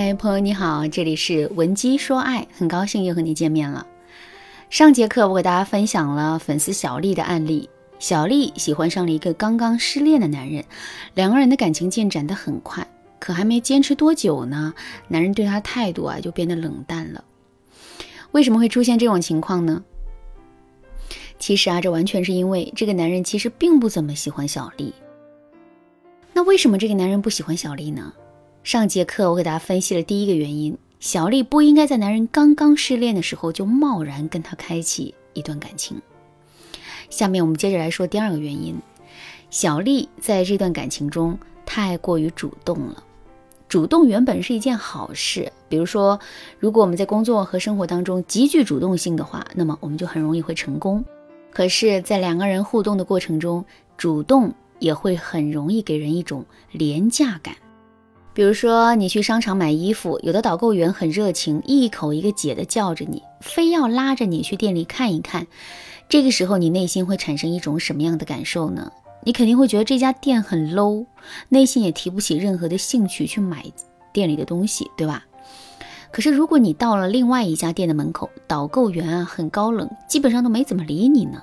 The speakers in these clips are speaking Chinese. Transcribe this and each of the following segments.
嗨，朋友你好，这里是文姬说爱，很高兴又和你见面了。上节课我给大家分享了粉丝小丽的案例，小丽喜欢上了一个刚刚失恋的男人，两个人的感情进展的很快，可还没坚持多久呢，男人对她态度啊就变得冷淡了。为什么会出现这种情况呢？其实啊，这完全是因为这个男人其实并不怎么喜欢小丽。那为什么这个男人不喜欢小丽呢？上节课我给大家分析了第一个原因，小丽不应该在男人刚刚失恋的时候就贸然跟他开启一段感情。下面我们接着来说第二个原因，小丽在这段感情中太过于主动了。主动原本是一件好事，比如说，如果我们在工作和生活当中极具主动性的话，那么我们就很容易会成功。可是，在两个人互动的过程中，主动也会很容易给人一种廉价感。比如说，你去商场买衣服，有的导购员很热情，一口一个姐的叫着你，非要拉着你去店里看一看。这个时候，你内心会产生一种什么样的感受呢？你肯定会觉得这家店很 low，内心也提不起任何的兴趣去买店里的东西，对吧？可是，如果你到了另外一家店的门口，导购员啊很高冷，基本上都没怎么理你呢，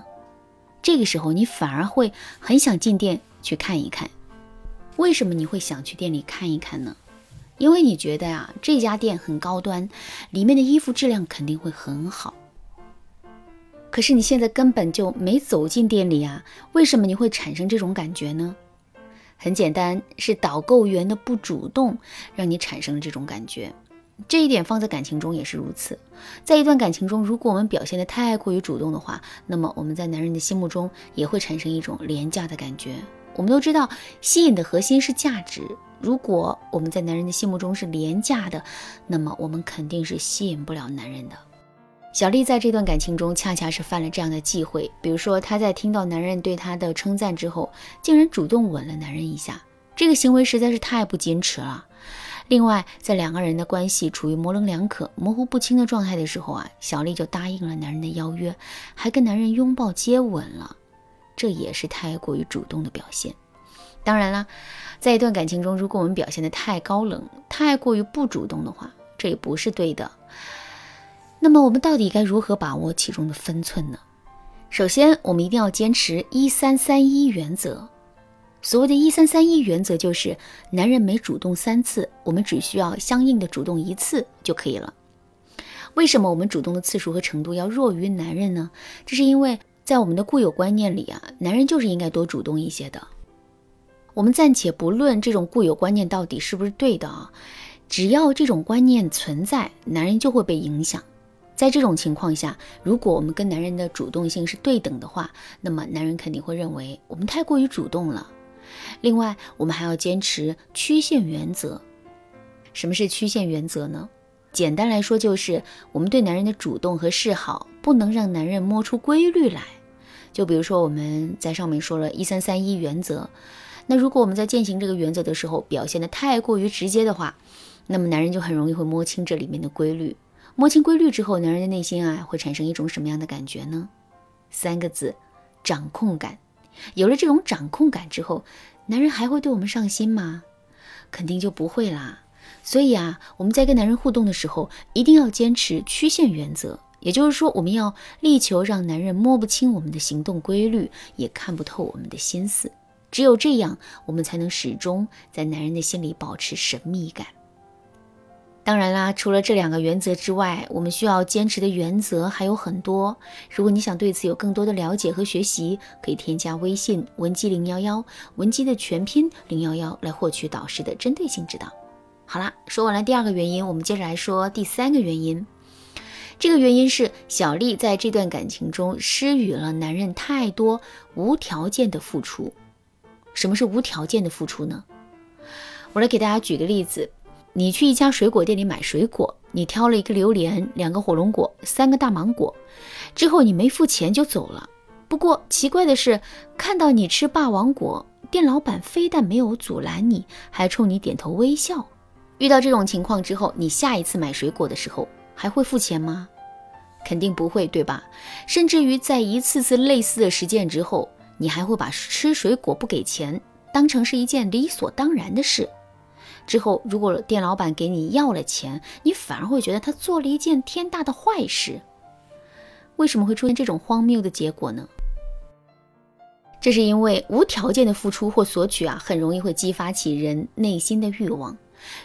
这个时候你反而会很想进店去看一看。为什么你会想去店里看一看呢？因为你觉得呀，这家店很高端，里面的衣服质量肯定会很好。可是你现在根本就没走进店里啊，为什么你会产生这种感觉呢？很简单，是导购员的不主动让你产生了这种感觉。这一点放在感情中也是如此。在一段感情中，如果我们表现的太过于主动的话，那么我们在男人的心目中也会产生一种廉价的感觉。我们都知道，吸引的核心是价值。如果我们在男人的心目中是廉价的，那么我们肯定是吸引不了男人的。小丽在这段感情中，恰恰是犯了这样的忌讳。比如说，她在听到男人对她的称赞之后，竟然主动吻了男人一下，这个行为实在是太不矜持了。另外，在两个人的关系处于模棱两可、模糊不清的状态的时候啊，小丽就答应了男人的邀约，还跟男人拥抱接吻了。这也是太过于主动的表现。当然了，在一段感情中，如果我们表现的太高冷、太过于不主动的话，这也不是对的。那么，我们到底该如何把握其中的分寸呢？首先，我们一定要坚持一三三一原则。所谓的一三三一原则，就是男人每主动三次，我们只需要相应的主动一次就可以了。为什么我们主动的次数和程度要弱于男人呢？这是因为。在我们的固有观念里啊，男人就是应该多主动一些的。我们暂且不论这种固有观念到底是不是对的啊，只要这种观念存在，男人就会被影响。在这种情况下，如果我们跟男人的主动性是对等的话，那么男人肯定会认为我们太过于主动了。另外，我们还要坚持曲线原则。什么是曲线原则呢？简单来说，就是我们对男人的主动和示好，不能让男人摸出规律来。就比如说，我们在上面说了一三三一原则，那如果我们在践行这个原则的时候，表现的太过于直接的话，那么男人就很容易会摸清这里面的规律。摸清规律之后，男人的内心啊，会产生一种什么样的感觉呢？三个字：掌控感。有了这种掌控感之后，男人还会对我们上心吗？肯定就不会啦。所以啊，我们在跟男人互动的时候，一定要坚持曲线原则。也就是说，我们要力求让男人摸不清我们的行动规律，也看不透我们的心思。只有这样，我们才能始终在男人的心里保持神秘感。当然啦，除了这两个原则之外，我们需要坚持的原则还有很多。如果你想对此有更多的了解和学习，可以添加微信文姬零幺幺，文姬的全拼零幺幺，来获取导师的针对性指导。好啦，说完了第二个原因，我们接着来说第三个原因。这个原因是小丽在这段感情中施予了男人太多无条件的付出。什么是无条件的付出呢？我来给大家举个例子：你去一家水果店里买水果，你挑了一个榴莲、两个火龙果、三个大芒果，之后你没付钱就走了。不过奇怪的是，看到你吃霸王果，店老板非但没有阻拦你，还冲你点头微笑。遇到这种情况之后，你下一次买水果的时候还会付钱吗？肯定不会，对吧？甚至于在一次次类似的实践之后，你还会把吃水果不给钱当成是一件理所当然的事。之后，如果店老板给你要了钱，你反而会觉得他做了一件天大的坏事。为什么会出现这种荒谬的结果呢？这是因为无条件的付出或索取啊，很容易会激发起人内心的欲望。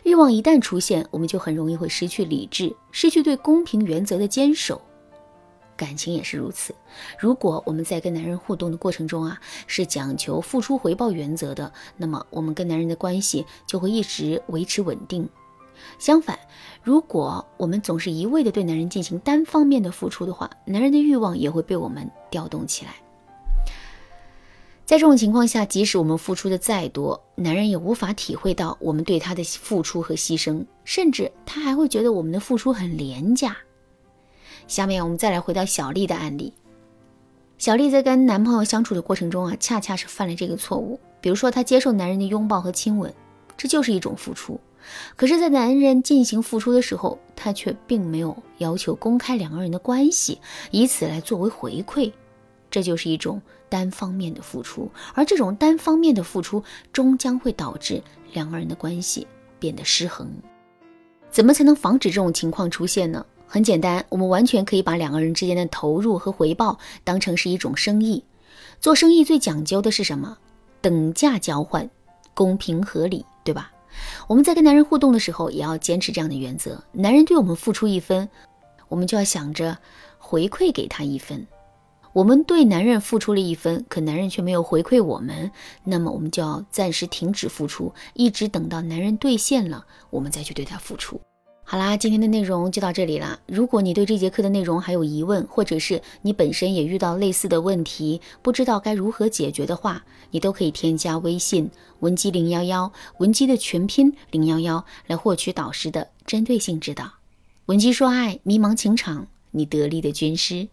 欲望一旦出现，我们就很容易会失去理智，失去对公平原则的坚守。感情也是如此。如果我们在跟男人互动的过程中啊，是讲求付出回报原则的，那么我们跟男人的关系就会一直维持稳定。相反，如果我们总是一味的对男人进行单方面的付出的话，男人的欲望也会被我们调动起来。在这种情况下，即使我们付出的再多，男人也无法体会到我们对他的付出和牺牲，甚至他还会觉得我们的付出很廉价。下面我们再来回到小丽的案例。小丽在跟男朋友相处的过程中啊，恰恰是犯了这个错误。比如说，她接受男人的拥抱和亲吻，这就是一种付出。可是，在男人进行付出的时候，她却并没有要求公开两个人的关系，以此来作为回馈，这就是一种单方面的付出。而这种单方面的付出，终将会导致两个人的关系变得失衡。怎么才能防止这种情况出现呢？很简单，我们完全可以把两个人之间的投入和回报当成是一种生意。做生意最讲究的是什么？等价交换，公平合理，对吧？我们在跟男人互动的时候，也要坚持这样的原则。男人对我们付出一分，我们就要想着回馈给他一分。我们对男人付出了一分，可男人却没有回馈我们，那么我们就要暂时停止付出，一直等到男人兑现了，我们再去对他付出。好啦，今天的内容就到这里啦。如果你对这节课的内容还有疑问，或者是你本身也遇到类似的问题，不知道该如何解决的话，你都可以添加微信文姬零幺幺，文姬的全拼零幺幺，来获取导师的针对性指导。文姬说爱，迷茫情场，你得力的军师。